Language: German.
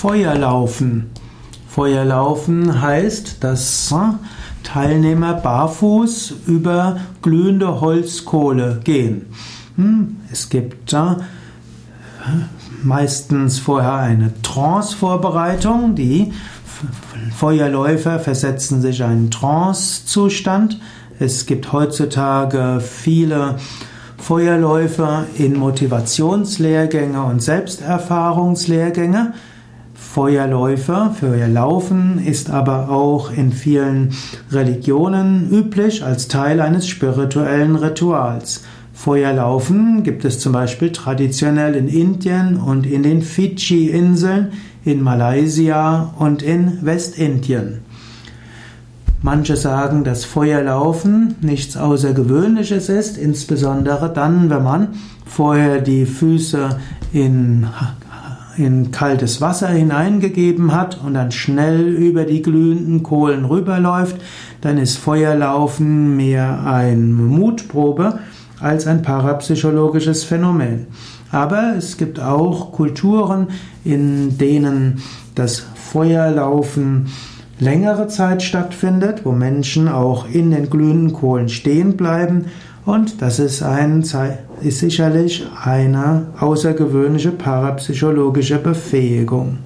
Feuerlaufen. Feuerlaufen heißt, dass Teilnehmer barfuß über glühende Holzkohle gehen. Hm, es gibt meistens vorher eine Trance-Vorbereitung. Die Feuerläufer versetzen sich in einen Trance-Zustand. Es gibt heutzutage viele Feuerläufer in Motivationslehrgänge und Selbsterfahrungslehrgänge. Feuerläufer, Feuerlaufen ist aber auch in vielen Religionen üblich als Teil eines spirituellen Rituals. Feuerlaufen gibt es zum Beispiel traditionell in Indien und in den Fidschi-Inseln, in Malaysia und in Westindien. Manche sagen, dass Feuerlaufen nichts Außergewöhnliches ist, insbesondere dann, wenn man vorher die Füße in in kaltes Wasser hineingegeben hat und dann schnell über die glühenden Kohlen rüberläuft, dann ist Feuerlaufen mehr eine Mutprobe als ein parapsychologisches Phänomen. Aber es gibt auch Kulturen, in denen das Feuerlaufen längere Zeit stattfindet, wo Menschen auch in den glühenden Kohlen stehen bleiben und das ist, ein, ist sicherlich eine außergewöhnliche parapsychologische Befähigung.